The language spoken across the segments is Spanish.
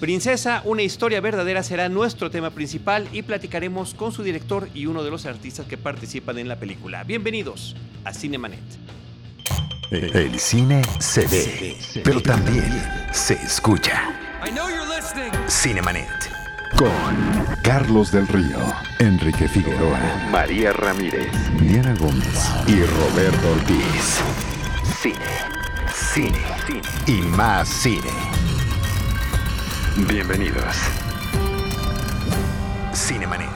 Princesa, una historia verdadera será nuestro tema principal y platicaremos con su director y uno de los artistas que participan en la película. Bienvenidos a Cinemanet. El cine se ve, pero también se escucha. Cinemanet. Con Carlos del Río, Enrique Figueroa, María Ramírez, Diana Gómez y Roberto Ortiz. Cine, cine, cine y más cine. Bienvenidos. Cinemanet.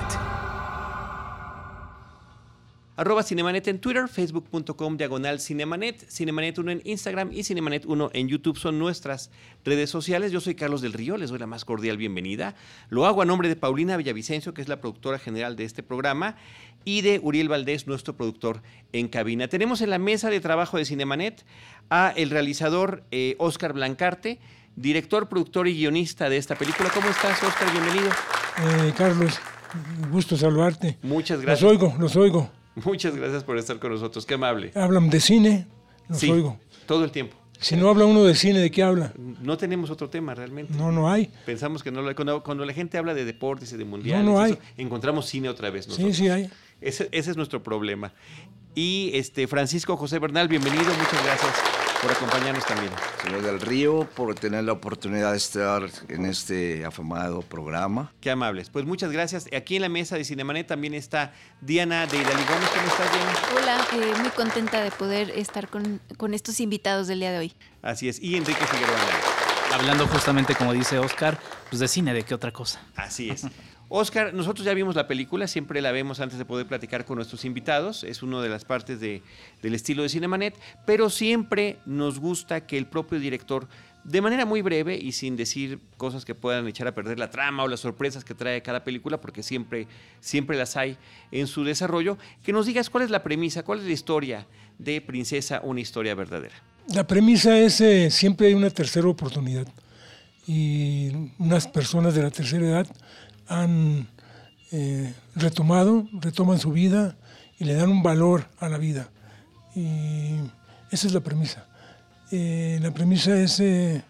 Arroba Cinemanet en Twitter, facebook.com diagonal Cinemanet, Cinemanet 1 en Instagram y Cinemanet 1 en YouTube son nuestras redes sociales. Yo soy Carlos del Río, les doy la más cordial bienvenida. Lo hago a nombre de Paulina Villavicencio, que es la productora general de este programa, y de Uriel Valdés, nuestro productor en cabina. Tenemos en la mesa de trabajo de Cinemanet a el realizador Oscar eh, Blancarte, director, productor y guionista de esta película. ¿Cómo estás, Oscar? Bienvenido. Eh, Carlos, gusto saludarte. Muchas gracias. Los oigo, los oigo. Muchas gracias por estar con nosotros, qué amable. Hablan de cine, los sí, oigo. Todo el tiempo. Si no habla uno de cine, ¿de qué habla? No tenemos otro tema realmente. No, no hay. Pensamos que no lo hay. Cuando, cuando la gente habla de deportes y de mundiales, no, no hay. Eso, encontramos cine otra vez. Nosotros. Sí, sí hay. Ese, ese, es nuestro problema. Y este Francisco José Bernal, bienvenido, muchas gracias por acompañarnos también. Señor del Río, por tener la oportunidad de estar en este afamado programa. Qué amables. Pues muchas gracias. Aquí en la mesa de Cinemanet también está Diana de Idali Gómez. ¿Cómo estás, Diana? Hola, eh, muy contenta de poder estar con, con, estos invitados del día de hoy. Así es. Y Enrique Figueroa. Hablando justamente, como dice Oscar, pues de cine, ¿de qué otra cosa? Así es. Oscar, nosotros ya vimos la película, siempre la vemos antes de poder platicar con nuestros invitados, es una de las partes de, del estilo de Cinemanet, pero siempre nos gusta que el propio director, de manera muy breve y sin decir cosas que puedan echar a perder la trama o las sorpresas que trae cada película, porque siempre, siempre las hay en su desarrollo, que nos digas cuál es la premisa, cuál es la historia de Princesa, una historia verdadera. La premisa es eh, siempre hay una tercera oportunidad y unas personas de la tercera edad han eh, retomado, retoman su vida y le dan un valor a la vida. Y esa es la premisa. Eh, la premisa es eh,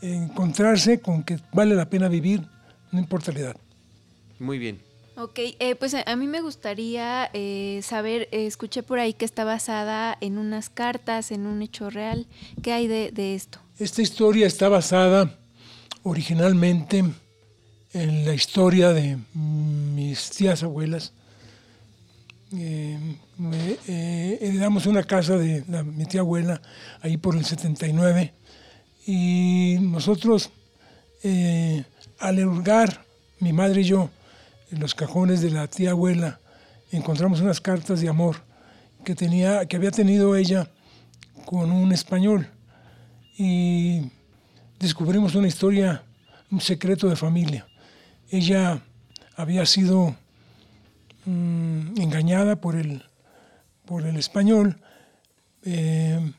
encontrarse con que vale la pena vivir, no importa la edad. Muy bien. Ok, pues a mí me gustaría saber, escuché por ahí que está basada en unas cartas, en un hecho real. ¿Qué hay de, de esto? Esta historia está basada originalmente en la historia de mis tías abuelas. Eh, eh, heredamos una casa de mi tía abuela ahí por el 79 y nosotros eh, al hurgar, mi madre y yo, en los cajones de la tía abuela, encontramos unas cartas de amor que, tenía, que había tenido ella con un español y descubrimos una historia, un secreto de familia. Ella había sido mmm, engañada por el, por el español eh,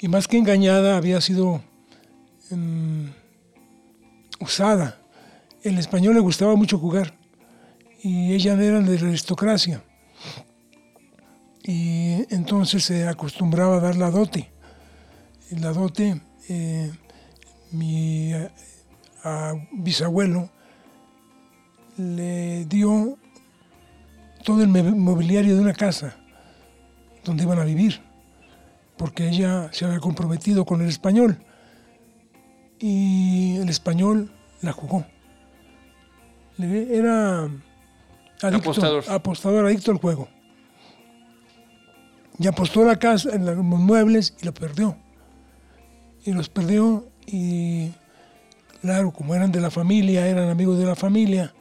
y más que engañada había sido mmm, usada. El español le gustaba mucho jugar y ella era de la aristocracia. Y entonces se acostumbraba a dar la dote. La dote eh, mi a, bisabuelo le dio todo el mobiliario de una casa donde iban a vivir, porque ella se había comprometido con el español y el español la jugó. Era adicto, apostador. apostador, adicto al juego. Y apostó la casa, en los muebles y lo perdió. Y los perdió y claro, como eran de la familia, eran amigos de la familia,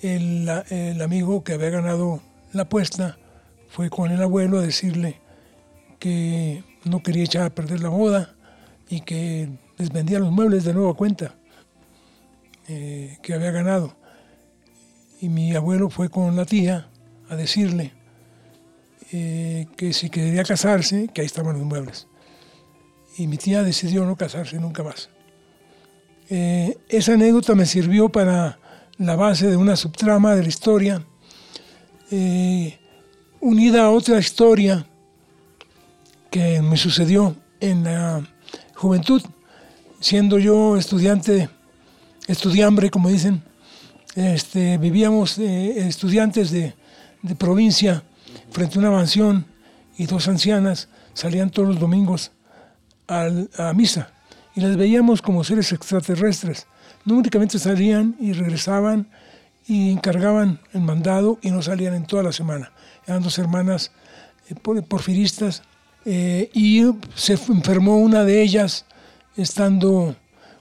el, el, amigo que había ganado la apuesta fue con el abuelo a decirle que no quería echar a perder la boda y que les vendía los muebles de nueva cuenta eh, que había ganado. Y mi abuelo fue con la tía a decirle eh, que si quería casarse, que ahí estaban los muebles y mi tía decidió no casarse nunca más. Eh, esa anécdota me sirvió para la base de una subtrama de la historia, eh, unida a otra historia que me sucedió en la juventud. siendo yo estudiante, estudiambre, como dicen, este, vivíamos eh, estudiantes de, de, provincia frente a una mansión y dos ancianas salían todos los domingos a misa y las veíamos como seres extraterrestres. No únicamente salían y regresaban y encargaban el mandado y no salían en toda la semana. Eran dos hermanas eh, porfiristas eh, y se enfermó una de ellas estando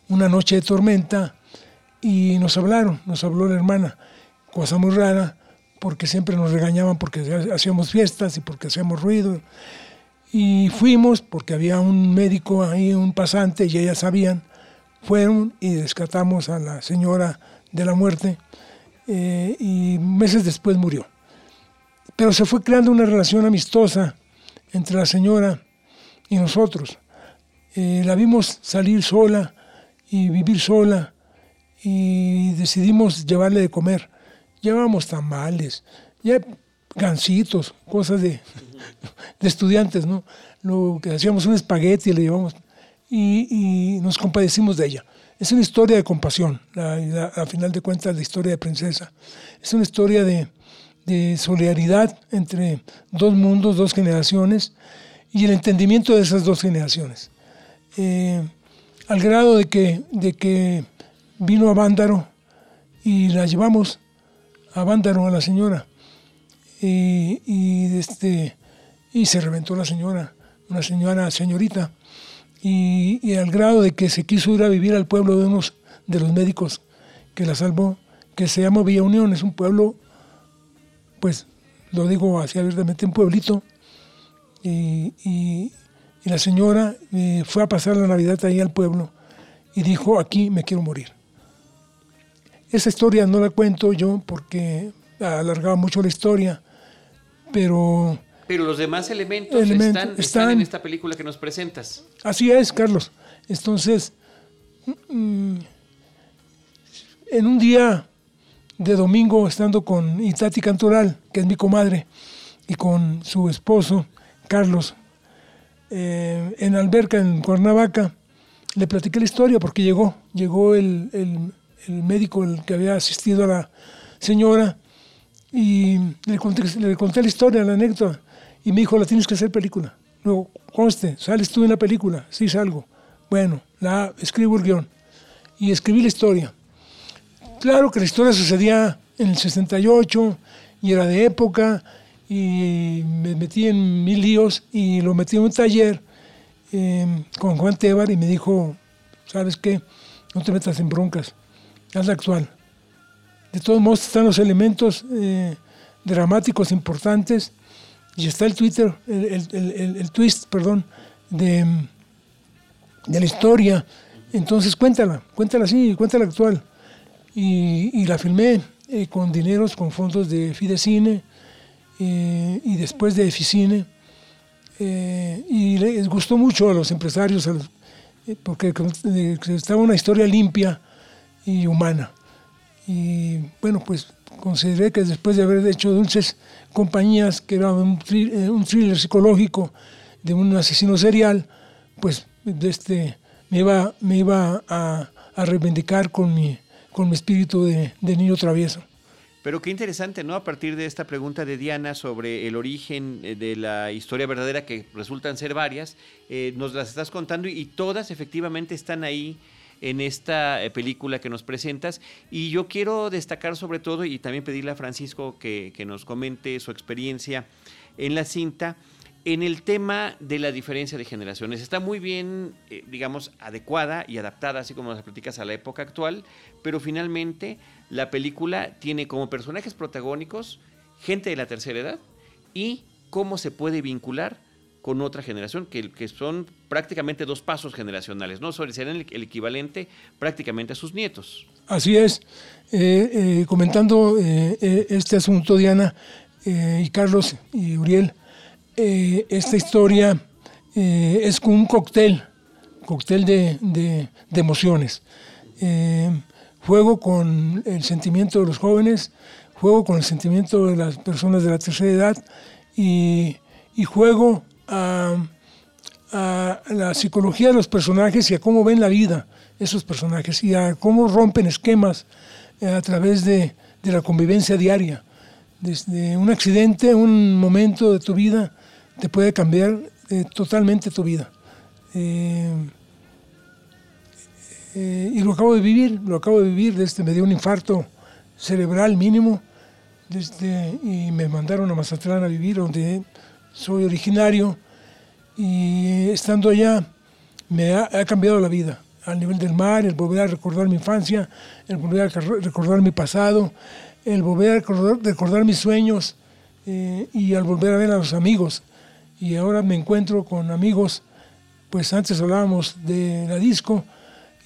una noche de tormenta y nos hablaron, nos habló la hermana, cosa muy rara, porque siempre nos regañaban porque hacíamos fiestas y porque hacíamos ruido. Y fuimos porque había un médico ahí, un pasante, y ellas sabían, fueron y rescatamos a la señora de la muerte eh, y meses después murió. Pero se fue creando una relación amistosa entre la señora y nosotros. Eh, la vimos salir sola y vivir sola y decidimos llevarle de comer. Llevábamos tamales, ya gancitos, cosas de, estudiantes, ¿no? Lo que hacíamos un espagueti y le llevamos y, nos compadecimos de ella. Es una historia de compasión, a final de cuentas la historia de Princesa. Es una historia de, de solidaridad entre dos mundos, dos generaciones y el entendimiento de esas dos generaciones. Eh, al grado de que, de que vino a Vándaro y la llevamos a Vándaro a la señora. Y, este, y se reventó la señora, una señora, señorita. Y, al grado de que se quiso ir a vivir al pueblo de unos de los médicos que la salvó, que se llama Villa Unión, es un pueblo, pues lo digo así abiertamente, un pueblito. y, y la señora eh, fue a pasar la Navidad ahí al pueblo y dijo, aquí me quiero morir. Esa historia no la cuento yo porque alargaba mucho la historia, pero... Pero los demás elementos, están, están, en esta película que nos presentas. Así es, Carlos. Entonces, mm, en un día de domingo, estando con Itati Cantoral, que es mi comadre, y con su esposo, Carlos, eh, en Alberca, en Cuernavaca, le platiqué la historia porque llegó, llegó el, el, médico el que había asistido a la señora y le conté, le conté la historia, la anécdota, y me dijo, la tienes que hacer película. Luego, conste, ¿sales tú en la película? Sí, salgo. Bueno, la escribo el guion. Y escribí la historia. Claro que la historia sucedía en el 68 y era de época y me metí en mil líos y lo metí en un taller em, con Juan Tebar y me dijo, ¿sabes qué? No te metas en broncas, haz la actual. De todos modos están los elementos eh, dramáticos importantes y está el Twitter, el, twist, perdón, de, de, la historia. Entonces cuéntala, cuéntala así, cuéntala actual. Y, la filmé eh, con dineros, con fondos de Fidecine, eh, y después de Eficine. Y les gustó mucho a los empresarios, porque estaba una historia limpia y humana. Y bueno, pues consideré que después de haber hecho Dulces Compañías, que era un, thriller psicológico de un asesino serial, pues este, me iba, me iba a, a reivindicar con mi, con mi espíritu de, de niño travieso. Pero qué interesante, ¿no? A partir de esta pregunta de Diana sobre el origen eh, de la historia verdadera, que resultan ser varias, eh, nos las estás contando y todas efectivamente están ahí en esta eh, película que nos presentas. Y yo quiero destacar sobre todo y también pedirle a Francisco que, que nos comente su experiencia en la cinta en el tema de la diferencia de generaciones. Está muy bien, digamos, adecuada y adaptada, así como las platicas a la época actual, pero finalmente la película tiene como personajes protagónicos gente de la tercera edad y cómo se puede vincular con otra generación, que, que son prácticamente dos pasos generacionales, ¿no? Serán el, el equivalente prácticamente a sus nietos. Así es. Eh, eh, comentando eh, este asunto, Diana y Carlos y Uriel, esta historia es un cóctel, cóctel de, de, de emociones juego con el sentimiento de los jóvenes, juego con el sentimiento de las personas de la tercera edad y, juego a, la psicología de los personajes y a cómo ven la vida esos personajes y a cómo rompen esquemas eh, a través de, de, la convivencia diaria. Desde un accidente, un momento de tu vida, te puede cambiar eh, totalmente tu vida. Eh, y lo acabo de vivir, lo acabo de vivir, desde, me dio un infarto cerebral mínimo desde, y me mandaron a Mazatlán a vivir, donde soy originario y estando allá me ha, cambiado la vida al nivel del mar, el volver a recordar mi infancia, el volver a recordar mi pasado, el volver a recordar, recordar mis sueños eh, y al volver a ver a los amigos. Y ahora me encuentro con amigos, pues antes hablábamos de la disco,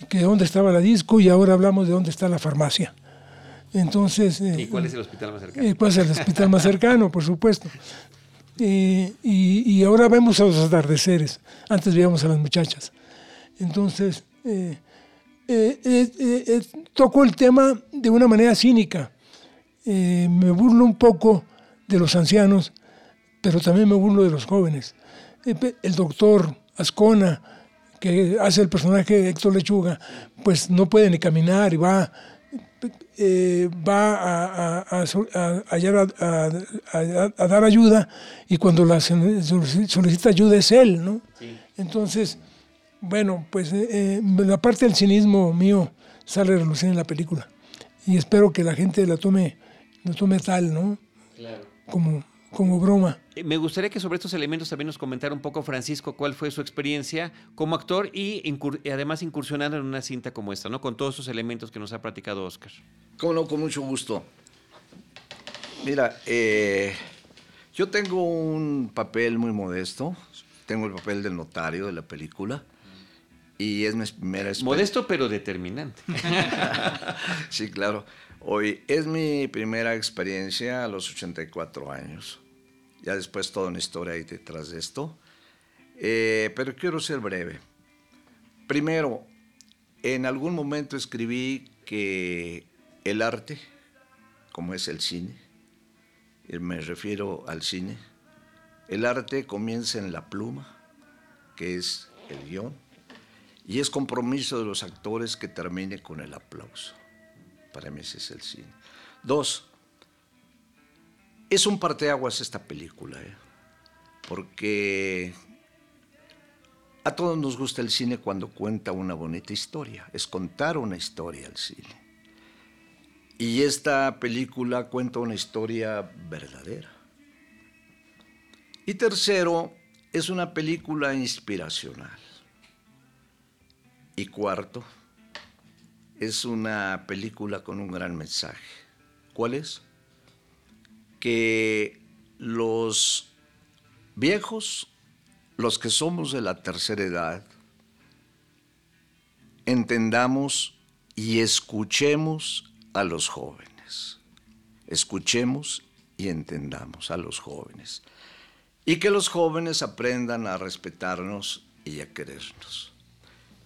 que de dónde estaba la disco y ahora hablamos de dónde está la farmacia. Entonces, ¿Y cuál es el hospital más cercano? ¿Cuál es el hospital más cercano, por supuesto? Eh, y, ahora vemos a los atardeceres, antes veíamos a las muchachas. Entonces, eh, eh, toco el tema de una manera cínica. me burlo un poco de los ancianos, pero también me burlo de los jóvenes. el doctor Ascona, que hace el personaje Héctor Lechuga, pues no puede ni caminar y va eh, va a, a, dar ayuda y cuando la solicita ayuda es él, ¿no? Entonces, bueno, pues eh, eh, la parte del cinismo mío sale a relucir en la película y espero que la gente la tome, la tome tal, ¿no? Claro. Como, como broma. Eh, me gustaría que sobre estos elementos también nos comentara un poco, Francisco, cuál fue su experiencia como actor y, además incursionando en una cinta como esta, ¿no? Con todos esos elementos que nos ha platicado Oscar. Cómo no, con mucho gusto. Mira, eh, yo tengo un papel muy modesto. Tengo el papel del notario de la película. Y es mi primera experiencia. Modesto pero determinante. sí, claro. Hoy es mi primera experiencia a los 84 años. Ya después toda una historia ahí detrás de esto. Eh, pero quiero ser breve. Primero, en algún momento escribí que el arte, como es el cine, y me refiero al cine, el arte comienza en la pluma, que es el guion, y es compromiso de los actores que termine con el aplauso. Para mí ese es el cine. Dos, es un parteaguas esta película, ¿eh? porque a todos nos gusta el cine cuando cuenta una bonita historia, es contar una historia al cine. Y esta película cuenta una historia verdadera. Y tercero, es una película inspiracional. Y cuarto, es una película con un gran mensaje. ¿Cuál es? Que los viejos, los que somos de la tercera edad, entendamos y escuchemos a los jóvenes. Escuchemos y entendamos a los jóvenes. Y que los jóvenes aprendan a respetarnos y a querernos.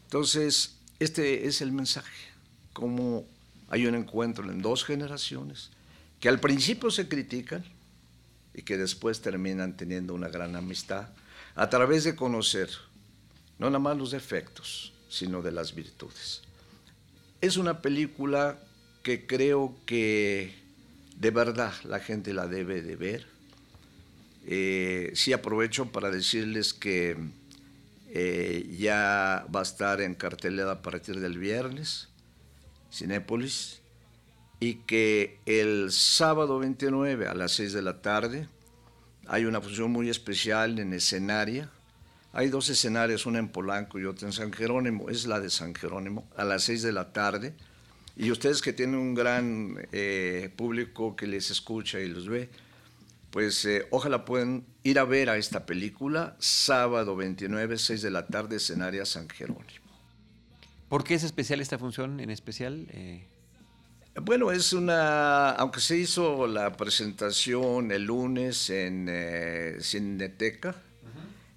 Entonces, este es el mensaje, como hay un encuentro en dos generaciones que al principio se critican y que después terminan teniendo una gran amistad a través de conocer no nada más los defectos, sino de las virtudes. Es una película que creo que de verdad la gente la debe de ver. Eh, sí aprovecho para decirles que eh, ya va a estar en cartelera a partir del viernes, Cinépolis, y que el sábado 29 a las 6 de la tarde hay una función muy especial en escenaria. Hay dos escenarios, una en Polanco y otra en San Jerónimo, es la de San Jerónimo, a las 6 de la tarde. Y ustedes que tienen un gran eh, público que les escucha y los ve, pues eh, ojalá puedan ir a ver a esta película, sábado 29, 6 de la tarde, escenaria San Jerónimo. ¿Por qué es especial esta función en especial? Eh, bueno, es una, aunque se hizo la presentación el lunes en eh, Cineteca,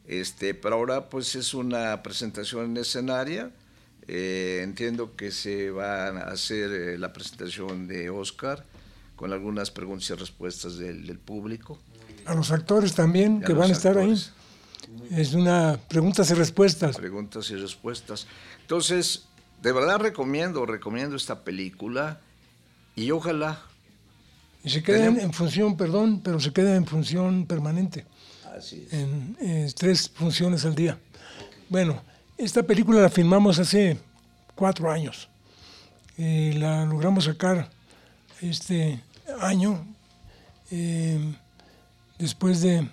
este, pero ahora pues es una presentación en escenaria. Eh, entiendo que se va a hacer eh, la presentación de Oscar con algunas preguntas y respuestas del, público. A los actores también que van a estar ahí. Es una preguntas y respuestas. Preguntas y respuestas. Entonces, de verdad recomiendo, recomiendo esta película y ojalá. Y se queda en, función, perdón, pero se queda en función permanente. Así es. En, en tres funciones al día. Bueno, esta película la filmamos hace cuatro años. Y la logramos sacar este año, eh, después de,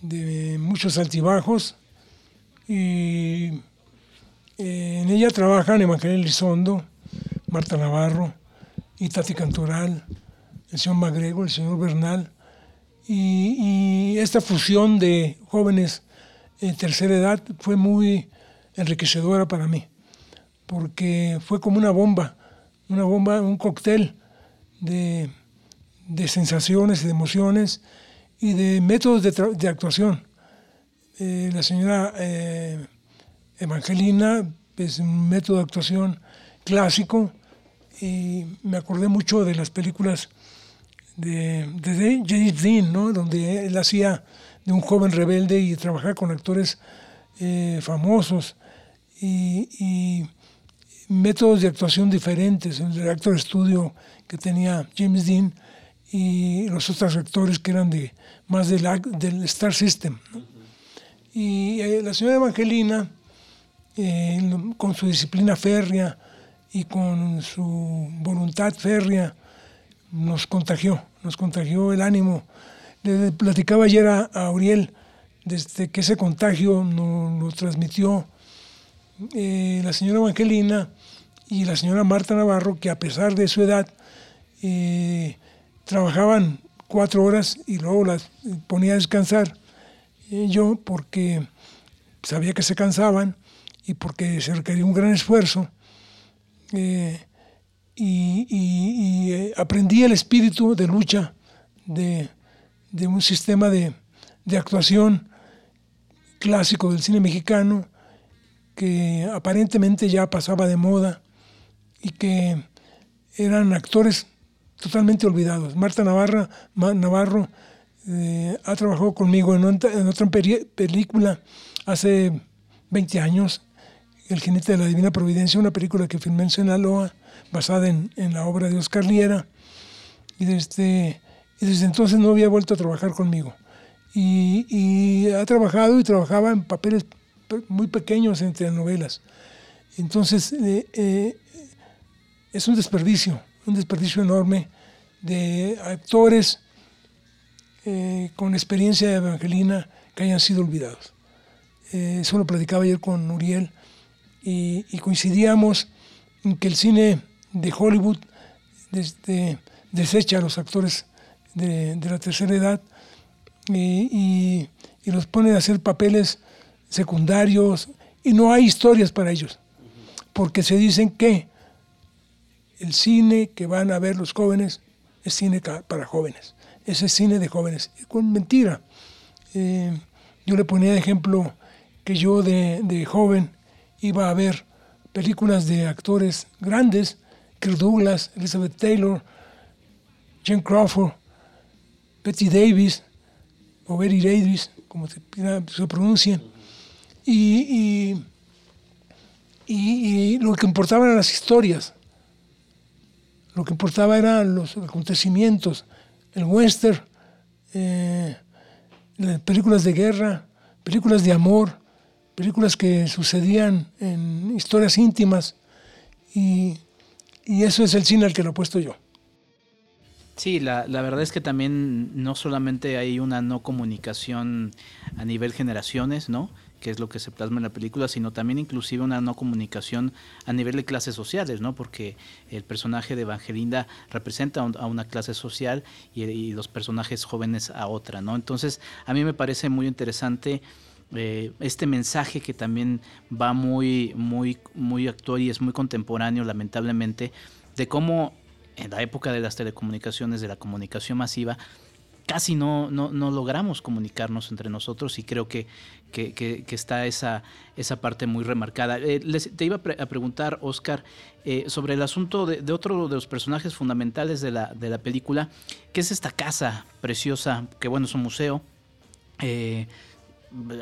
de, muchos altibajos. Y eh, en ella trabajan Evangelio Elizondo, Marta Navarro, y Tati Cantoral, el señor Magrego, el señor Bernal. Y, y esta fusión de jóvenes en tercera edad fue muy enriquecedora para mí, porque fue como una bomba, una bomba, un cóctel de, de sensaciones y de emociones y de métodos de, actuación. Eh, la señora eh, Evangelina es un método de actuación clásico y me acordé mucho de las películas de, de James Dean, ¿no? donde él hacía de un joven rebelde y trabajar con actores eh, famosos y, métodos de actuación diferentes. El actor estudio que tenía James Dean y los otros actores que eran de más del, del Star System. Y eh, la señora Evangelina, eh, con su disciplina férrea y con su voluntad férrea, nos contagió, nos contagió el ánimo le platicaba ayer a, Auriel desde que ese contagio nos lo transmitió eh, la señora Evangelina y la señora Marta Navarro, que a pesar de su edad eh, trabajaban cuatro horas y luego las ponía a descansar. Eh, yo, porque sabía que se cansaban y porque se requería un gran esfuerzo, y, y, aprendí el espíritu de lucha de, de un sistema de, de actuación clásico del cine mexicano que aparentemente ya pasaba de moda y que eran actores totalmente olvidados. Marta Navarra, Navarro eh, ha trabajado conmigo en, en otra película hace 20 años, El jinete de la Divina Providencia, una película que filmé en Sinaloa, basada en, en la obra de Oscar Liera. Y desde y desde entonces no había vuelto a trabajar conmigo. Y, ha trabajado y trabajaba en papeles muy pequeños entre novelas. Entonces, eh, eh, es un desperdicio, un desperdicio enorme de actores eh, con experiencia Evangelina que hayan sido olvidados. eso lo platicaba ayer con Uriel y, coincidíamos en que el cine de Hollywood desecha a los actores de, la tercera edad y, los pone a hacer papeles secundarios y no hay historias para ellos, porque se dicen que el cine que van a ver los jóvenes es cine para jóvenes, ese es cine de jóvenes, con mentira. Eh, yo le ponía de ejemplo que yo de, joven iba a ver películas de actores grandes, Kirk Douglas, Elizabeth Taylor, Jane Crawford, Betty Davis, o Betty Davis, como se, pronuncia, y, y, lo que importaba eran las historias, lo que importaba eran los acontecimientos, el western, eh, películas de guerra, películas de amor, películas que sucedían en historias íntimas, y, y eso es el cine al que lo he puesto yo. Sí, la, la, verdad es que también no solamente hay una no comunicación a nivel generaciones, ¿no? que es lo que se plasma en la película, sino también inclusive una no comunicación a nivel de clases sociales, ¿no? Porque el personaje de Evangelinda representa a una clase social y, los personajes jóvenes a otra, ¿no? Entonces, a mí me parece muy interesante eh, este mensaje que también va muy, muy, muy actual y es muy contemporáneo, lamentablemente, de cómo en la época de las telecomunicaciones, de la comunicación masiva, casi no, no, logramos comunicarnos entre nosotros y creo que, que, está esa, esa parte muy remarcada. Eh, te iba a, preguntar, Oscar, eh, sobre el asunto de, otro de los personajes fundamentales de la, de la película, que es esta casa preciosa, que bueno, es un museo.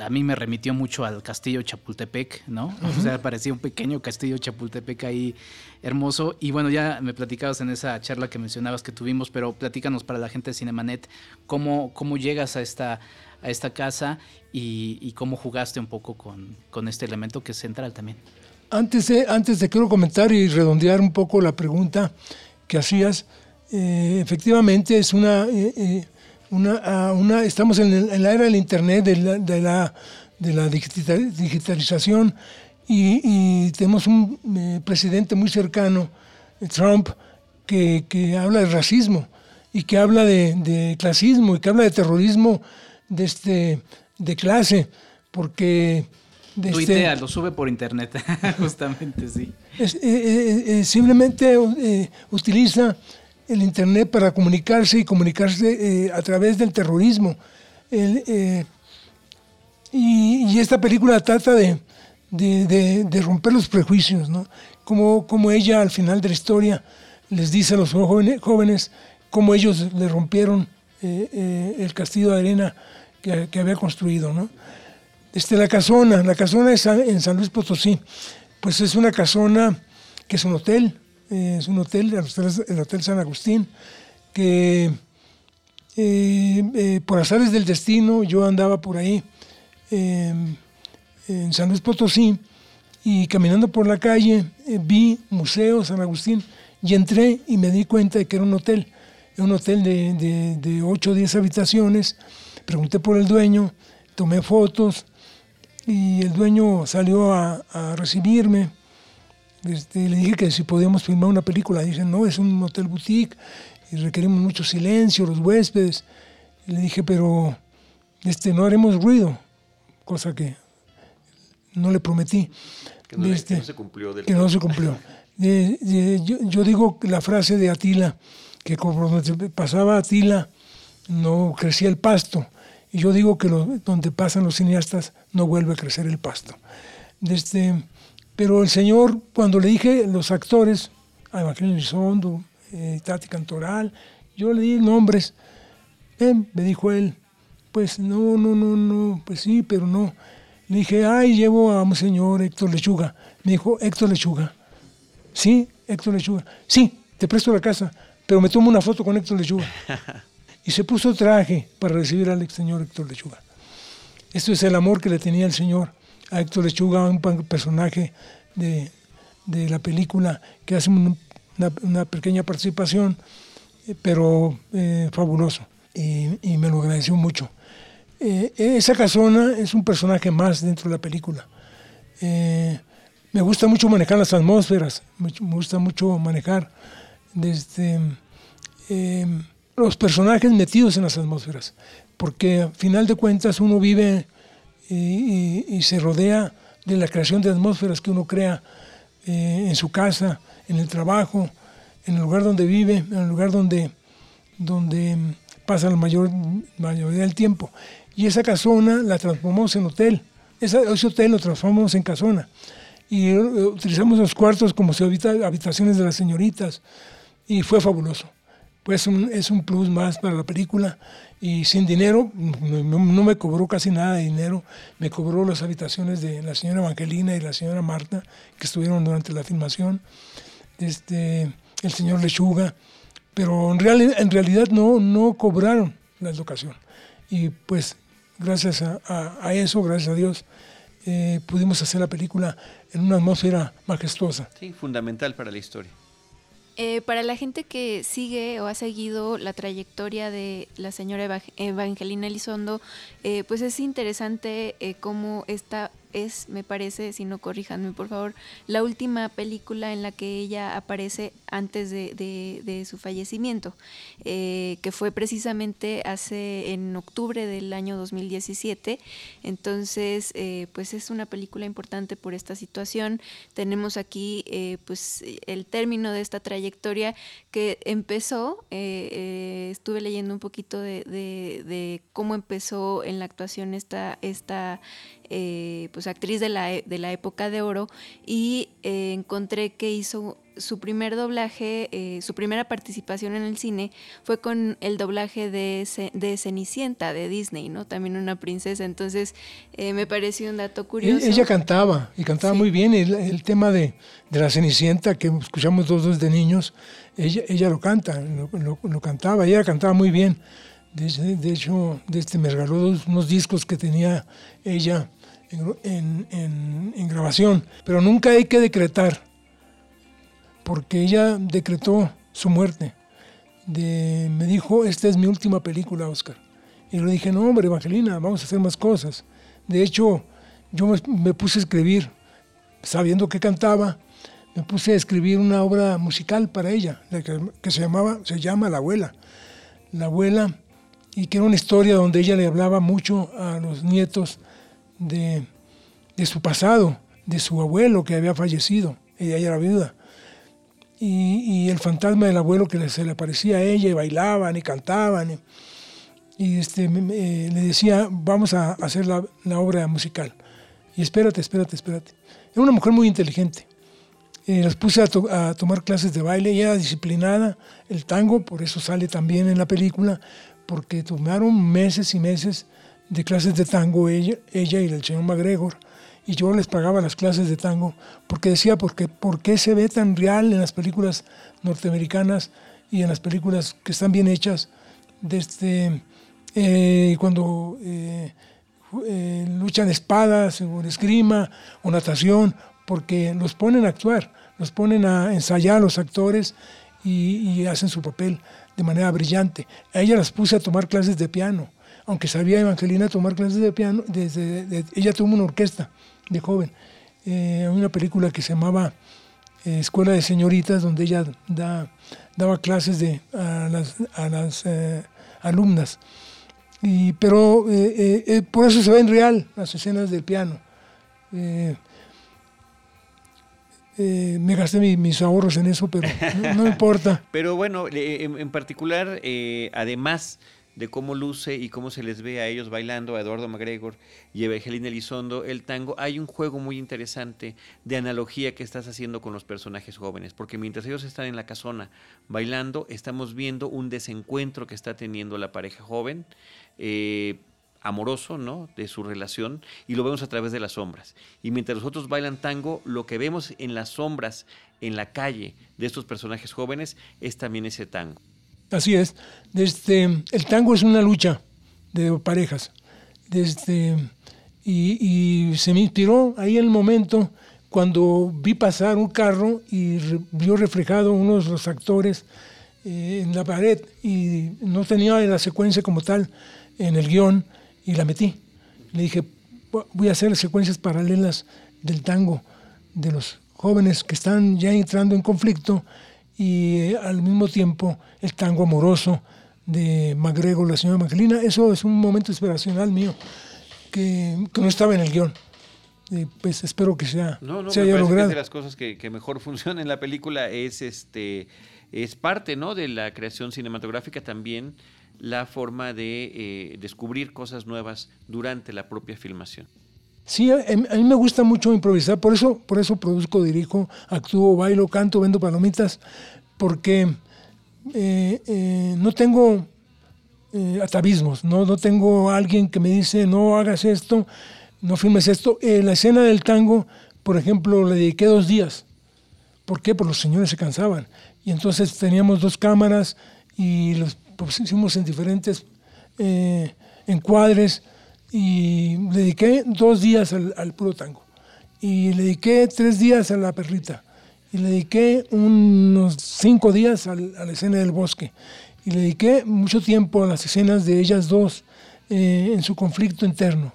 A mí me remitió mucho al castillo Chapultepec, ¿no? O sea, parecía un pequeño castillo Chapultepec ahí hermoso. Y bueno, ya me platicabas en esa charla que mencionabas que tuvimos, pero platícanos para la gente de Cinemanet, ¿cómo, cómo llegas a esta, a esta casa y, cómo jugaste un poco con, con, este elemento que es central también? Antes de, antes de quiero comentar y redondear un poco la pregunta que hacías, eh, efectivamente es una... Eh, eh, una, una, estamos en, la era del Internet, de la, de la, de la digitalización, y, tenemos un eh, presidente muy cercano, Trump, que, que, habla de racismo y que habla de, clasismo y que habla de terrorismo de, este, de clase, porque... De Tuitea, lo sube por internet, justamente, sí. Es, eh, eh, simplemente utiliza el Internet para comunicarse y comunicarse a través del terrorismo. y, esta película trata de, de, romper los prejuicios, ¿no? Como, como ella al final de la historia les dice a los jóvenes, jóvenes cómo ellos le rompieron eh, eh, el castillo de arena que, que, había construido, ¿no? Este, la casona, la casona en San Luis Potosí, pues es una casona que es un hotel, eh, es un hotel, el Hotel San Agustín, que por azares del destino yo andaba por ahí en San Luis Potosí y caminando por la calle eh, vi Museo San Agustín y entré y me di cuenta de que era un hotel, un hotel de, de, 8 o 10 habitaciones. Pregunté por el dueño, tomé fotos y el dueño salió a, recibirme. Este, le dije que si podíamos filmar una película. Dicen, no, es un hotel boutique y requerimos mucho silencio, los huéspedes. le dije, pero este, no haremos ruido, cosa que no le prometí. Que no, este, se cumplió. que no se cumplió. yo, digo la frase de Atila, que cuando pasaba Atila no crecía el pasto. Y yo digo que donde pasan los cineastas no vuelve a crecer el pasto. Este, pero el Señor, cuando le dije los actores, a Evangelio Elizondo, eh, Tati Cantoral, yo le di nombres. me dijo él, pues no, no, no, no, pues sí, pero no. Le dije, ay, llevo a un señor Héctor Lechuga. Me dijo, Héctor Lechuga. Sí, Héctor Lechuga. Sí, te presto la casa, pero me tomo una foto con Héctor Lechuga. y se puso traje para recibir al señor Héctor Lechuga. Esto es el amor que le tenía el señor a Héctor Lechuga, un personaje de, la película que hace una, pequeña participación, eh, pero eh, fabuloso. y me lo agradeció mucho. Eh, esa casona es un personaje más dentro de la película. Eh, me gusta mucho manejar las atmósferas, me, gusta mucho manejar desde los personajes metidos en las atmósferas, porque al final de cuentas uno vive y, se rodea de la creación de atmósferas que uno crea eh, en su casa, en el trabajo, en el lugar donde vive, en el lugar donde, donde pasa la mayor mayoría del tiempo. Y esa casona la transformamos en hotel. ese hotel lo transformamos en casona. Y eh, utilizamos los cuartos como si habitaciones de las señoritas. Y fue fabuloso. Pues es un plus más para la película. Y sin dinero, no, me cobró casi nada de dinero. Me cobró las habitaciones de la señora Evangelina y la señora Marta, que estuvieron durante la filmación. Este, el señor Lechuga. Pero en, real, en realidad no, no cobraron la locación. Y pues gracias a, eso, gracias a Dios, eh, pudimos hacer la película en una atmósfera majestuosa. Sí, fundamental para la historia. Eh, para la gente que sigue o ha seguido la trayectoria de la señora Evangelina Elizondo, eh, pues es interesante cómo esta es, me parece, si no corríjanme por favor, la última película en la que ella aparece antes de, su fallecimiento, eh, que fue precisamente hace en octubre del año 2017. Entonces, eh, pues es una película importante por esta situación. Tenemos aquí eh, pues el término de esta trayectoria que empezó, estuve leyendo un poquito de, cómo empezó en la actuación esta, esta pues actriz de la, de la época de oro y encontré que hizo su primer doblaje, eh, su primera participación en el cine fue con el doblaje de, de Cenicienta de Disney, ¿no? También una princesa. Entonces, eh, me pareció un dato curioso. Ella cantaba, y cantaba muy bien. El, tema de, la Cenicienta, que escuchamos todos de niños, ella, ella lo canta, lo, cantaba, ella cantaba muy bien. De, hecho, de este, me regaló unos discos que tenía ella en, grabación. Pero nunca hay que decretar porque ella decretó su muerte. me dijo, esta es mi última película, Oscar. Y le dije, no, hombre, Evangelina, vamos a hacer más cosas. De hecho, yo me, puse a escribir, sabiendo que cantaba, me puse a escribir una obra musical para ella, que, se, llamaba, se llama La Abuela. La Abuela, y que era una historia donde ella le hablaba mucho a los nietos de, de su pasado, de su abuelo que había fallecido, ella era viuda y, el fantasma del abuelo que se le aparecía a ella y bailaban y cantaban. Y, este, le decía, vamos a hacer la, obra musical. Y espérate, espérate, espérate. Era una mujer muy inteligente. Eh, las puse a, tomar clases de baile, ella era disciplinada, el tango, por eso sale también en la película, porque tomaron meses y meses de clases de tango ella, y el señor MacGregor y yo les pagaba las clases de tango porque decía, porque, ¿por qué se ve tan real en las películas norteamericanas y en las películas que están bien hechas? Desde eh, cuando eh, eh, luchan espadas o esgrima o natación, porque los ponen a actuar, los ponen a ensayar a los actores y, hacen su papel de manera brillante. A ella las puse a tomar clases de piano, aunque sabía Evangelina tomar clases de piano, desde, ella tuvo una orquesta de joven. Eh, una película que se llamaba eh, Escuela de Señoritas, donde ella da, daba clases de, a las, a las eh, alumnas. Y, pero por eso se ven real las escenas del piano. Me gasté mis ahorros en eso, pero no, importa. Pero bueno, en, en particular, además de cómo luce y cómo se les ve a ellos bailando, a Eduardo McGregor y a Evangelina Elizondo, el tango, hay un juego muy interesante de analogía que estás haciendo con los personajes jóvenes, porque mientras ellos están en la casona bailando, estamos viendo un desencuentro que está teniendo la pareja joven. Eh, amoroso, ¿no? De su relación y lo vemos a través de las sombras. Y mientras los otros bailan tango, lo que vemos en las sombras, en la calle de estos personajes jóvenes, es también ese tango. Así es. Desde, el tango es una lucha de parejas. Desde, y, se me inspiró ahí el momento cuando vi pasar un carro y vio reflejado uno de los actores eh, en la pared y no tenía la secuencia como tal en el guion y la metí. Le dije, voy a hacer secuencias paralelas del tango de los jóvenes que están ya entrando en conflicto y eh, al mismo tiempo el tango amoroso de MacGregor, la señora Magdalena. Eso es un momento inspiracional mío que, no estaba en el guion. pues espero que sea, no, no, se haya logrado. de las cosas que, mejor funciona en la película es este es parte ¿no? de la creación cinematográfica también la forma de eh, descubrir cosas nuevas durante la propia filmación. Sí, a, mí me gusta mucho improvisar, por eso, por eso produzco, dirijo, actúo, bailo, canto, vendo palomitas, porque eh, eh, no tengo atavismos, ¿no? no tengo alguien que me dice no hagas esto, no filmes esto. la escena del tango, por ejemplo, le dediqué dos días. ¿Por qué? Porque los señores se cansaban. Y entonces teníamos dos cámaras y los pusimos en diferentes encuadres y dediqué dos días al, puro tango. Y le dediqué tres días a la perrita. Y le dediqué unos cinco días a la escena del bosque. Y le dediqué mucho tiempo a las escenas de ellas dos eh, en su conflicto interno.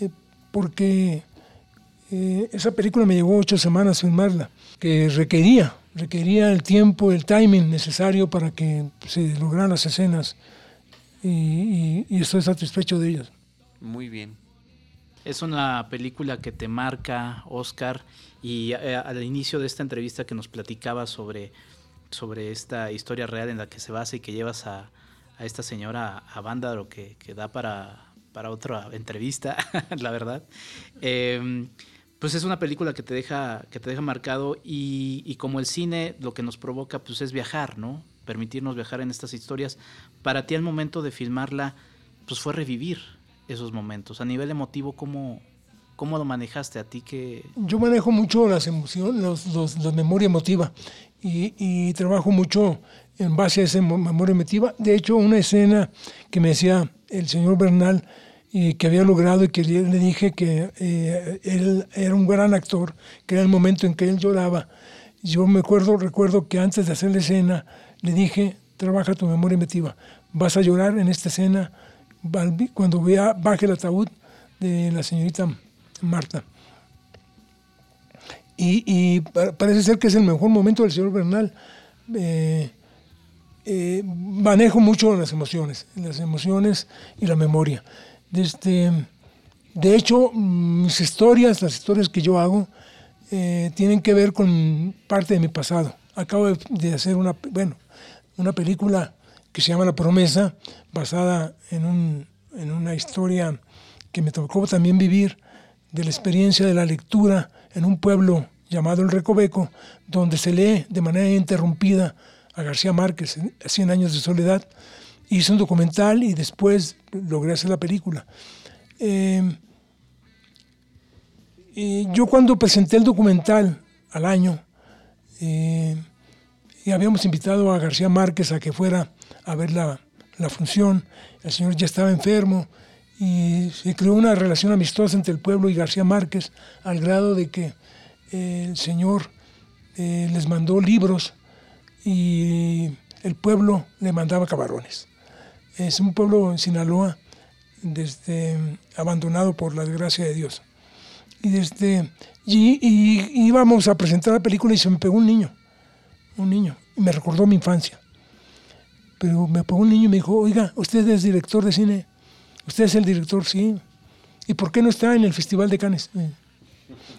Eh, porque eh, esa película me llevó ocho semanas filmarla, que requería, requería el tiempo, el timing necesario para que se lograran las escenas. y estoy satisfecho de ellas. Muy bien. Es una película que te marca, Oscar, y eh, al inicio de esta entrevista que nos platicaba sobre, sobre esta historia real en la que se basa y que llevas a, esta señora a Vándaro que, que da para, para otra entrevista, la verdad. Em, pues es una película que te deja, que te deja marcado y, como el cine lo que nos provoca pues es viajar, ¿no? Permitirnos viajar en estas historias. Para ti al momento de filmarla, pues fue revivir esos momentos. A nivel emotivo, ¿cómo, cómo lo manejaste a ti? que Yo manejo mucho las emociones, los, los, la memoria emotiva y, y, trabajo mucho en base a esa memoria emotiva. De hecho, una escena que me decía el señor Bernal, y que había logrado y que le dije que eh, él era un gran actor, que era el momento en que él lloraba. Yo me acuerdo, recuerdo que antes de hacer la escena le dije, trabaja tu memoria emotiva, vas a llorar en esta escena cuando vea, baje el ataúd de la señorita Marta. Y, parece ser que es el mejor momento del señor Bernal. Eh, eh, manejo mucho las emociones, las emociones y la memoria. Este, de hecho, mis historias, las historias que yo hago, eh, tienen que ver con parte de mi pasado. Acabo de, hacer una, bueno, una película que se llama La Promesa, basada en, un, en una historia que me tocó también vivir de la experiencia de la lectura en un pueblo llamado El Recoveco, donde se lee de manera interrumpida a García Márquez, Cien años de soledad, hice un documental y después logré hacer la película. Em, yo cuando presenté el documental al año, eh, y habíamos invitado a García Márquez a que fuera a ver la, la, función, el señor ya estaba enfermo y se creó una relación amistosa entre el pueblo y García Márquez al grado de que el señor eh, les mandó libros y el pueblo le mandaba camarones. Es un pueblo en Sinaloa desde, abandonado por la desgracia de Dios. Y, desde, y, íbamos a presentar la película y se me pegó un niño, un niño, y me recordó mi infancia. Pero me pegó un niño y me dijo, oiga, usted es director de cine, usted es el director, sí. ¿Y por qué no está en el Festival de Cannes?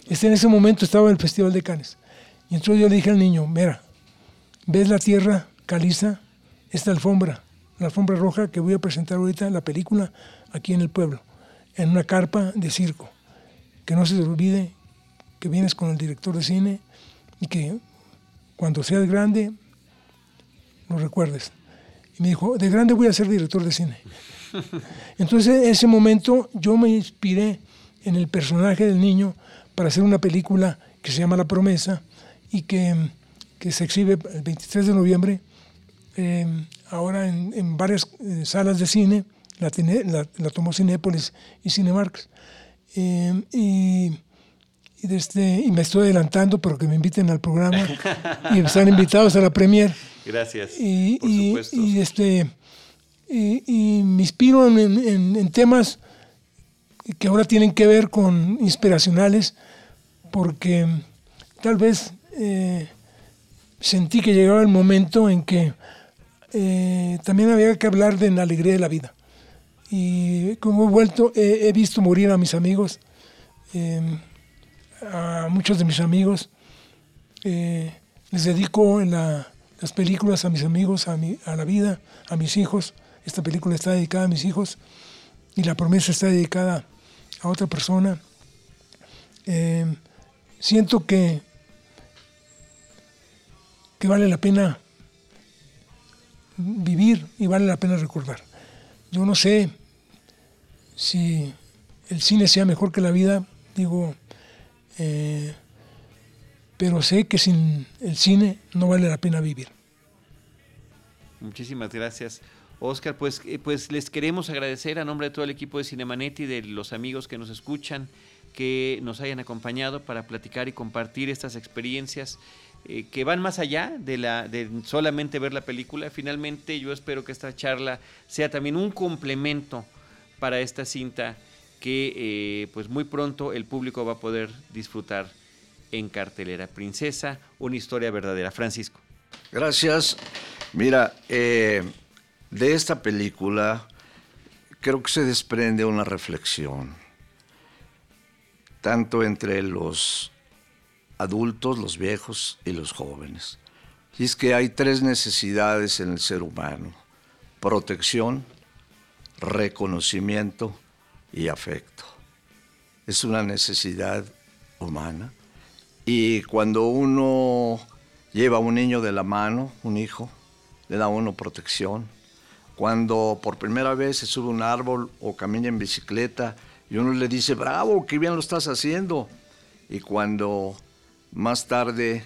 Este, en ese momento estaba en el Festival de Cannes. Y entonces yo le dije al niño, mira, ¿ves la tierra caliza? Esta alfombra la alfombra roja que voy a presentar ahorita, la película, aquí en el pueblo, en una carpa de circo. Que no se te olvide que vienes con el director de cine y que cuando seas grande lo recuerdes. Y me dijo, de grande voy a ser director de cine. Entonces, en ese momento yo me inspiré en el personaje del niño para hacer una película que se llama La Promesa y que, que se exhibe el 23 de noviembre eh, ahora en, varias eh, salas de cine, la, la, tomó Cinépolis y Cinemarks. Eh, y, desde, y me estoy adelantando, pero que me inviten al programa y están invitados a la premier. Gracias. Y, por supuesto. y, este, y, me inspiro en, temas que ahora tienen que ver con inspiracionales, porque tal vez sentí que llegaba el momento en que eh, también había que hablar de la alegría de la vida. Y como he vuelto, he, visto morir a mis amigos, em, a muchos de mis amigos. Eh, les dedico en las películas a mis amigos, a, a la vida, a mis hijos. Esta película está dedicada a mis hijos y la promesa está dedicada a otra persona. Em, siento que, que vale la pena vivir y vale la pena recordar. Yo no sé si el cine sea mejor que la vida, digo, eh, pero sé que sin el cine no vale la pena vivir. Muchísimas gracias. Oscar, pues, eh, pues les queremos agradecer a nombre de todo el equipo de Cinemanet y de los amigos que nos escuchan, que nos hayan acompañado para platicar y compartir estas experiencias eh, que van más allá de, la, de solamente ver la película. Finalmente yo espero que esta charla sea también un complemento para esta cinta que eh, pues muy pronto el público va a poder disfrutar en cartelera. Princesa, una historia verdadera. Francisco. Gracias. Mira, eh, de esta película creo que se desprende una reflexión, tanto entre los adultos, los viejos y los jóvenes. Y es que hay tres necesidades en el ser humano. Protección, reconocimiento y afecto. Es una necesidad humana. Y cuando uno lleva a un niño de la mano, un hijo, le da a uno protección. Cuando por primera vez se sube un árbol o camina en bicicleta y uno le dice, bravo, qué bien lo estás haciendo. Y cuando más tarde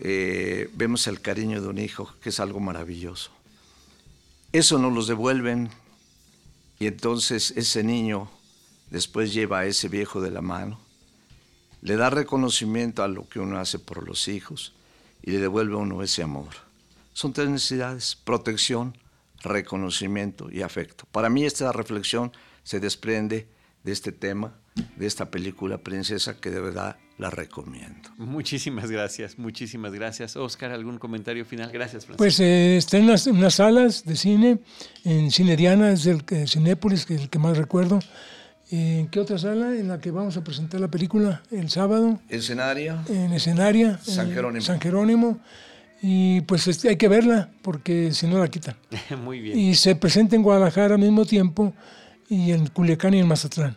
eh, vemos el cariño de un hijo, que es algo maravilloso. Eso nos los devuelven y entonces ese niño después lleva a ese viejo de la mano, le da reconocimiento a lo que uno hace por los hijos y le devuelve a uno ese amor. Son tres necesidades, protección, reconocimiento y afecto. Para mí esta reflexión se desprende de este tema, de esta película Princesa, que de verdad la recomiendo. Muchísimas gracias, muchísimas gracias. Oscar, ¿algún comentario final? Gracias, Francisco. Pues eh, está en unas, salas de cine, en Cine Diana, es el que Cinépolis, que es el que más recuerdo. ¿En qué otra sala? En la que vamos a presentar la película el sábado. Escenaria. En escenaria. San Jerónimo. San Jerónimo. Y pues este, hay que verla, porque si no la quitan. Muy bien. Y se presenta en Guadalajara al mismo tiempo, y en Culiacán y en Mazatlán.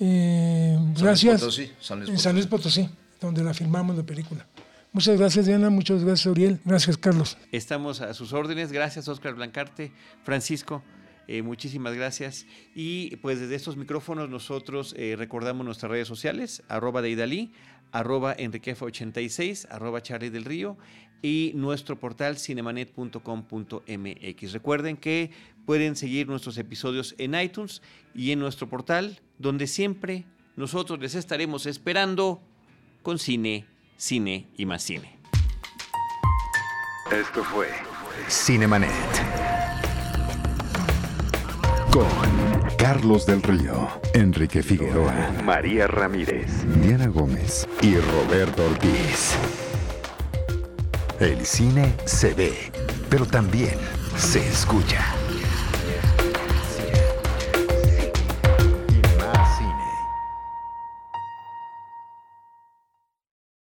Eh, gracias. Potosí, San Luis Potosí. En San Luis Potosí, donde la filmamos la película. Muchas gracias, Diana. Muchas gracias, Uriel. Gracias, Carlos. Estamos a sus órdenes. Gracias, Oscar Blancarte. Francisco. Eh, muchísimas gracias. Y pues desde estos micrófonos nosotros eh, recordamos nuestras redes sociales, arroba de Idalí, arroba Enriquefa86, arroba Charlie del Río y nuestro portal cinemanet.com.mx. Recuerden que pueden seguir nuestros episodios en iTunes y en nuestro portal, donde siempre nosotros les estaremos esperando con cine, cine y más cine. Esto fue Cinemanet con Carlos del Río, Enrique Figueroa, María Ramírez, Diana Gómez y Roberto Ortiz. El cine se ve, pero también se escucha.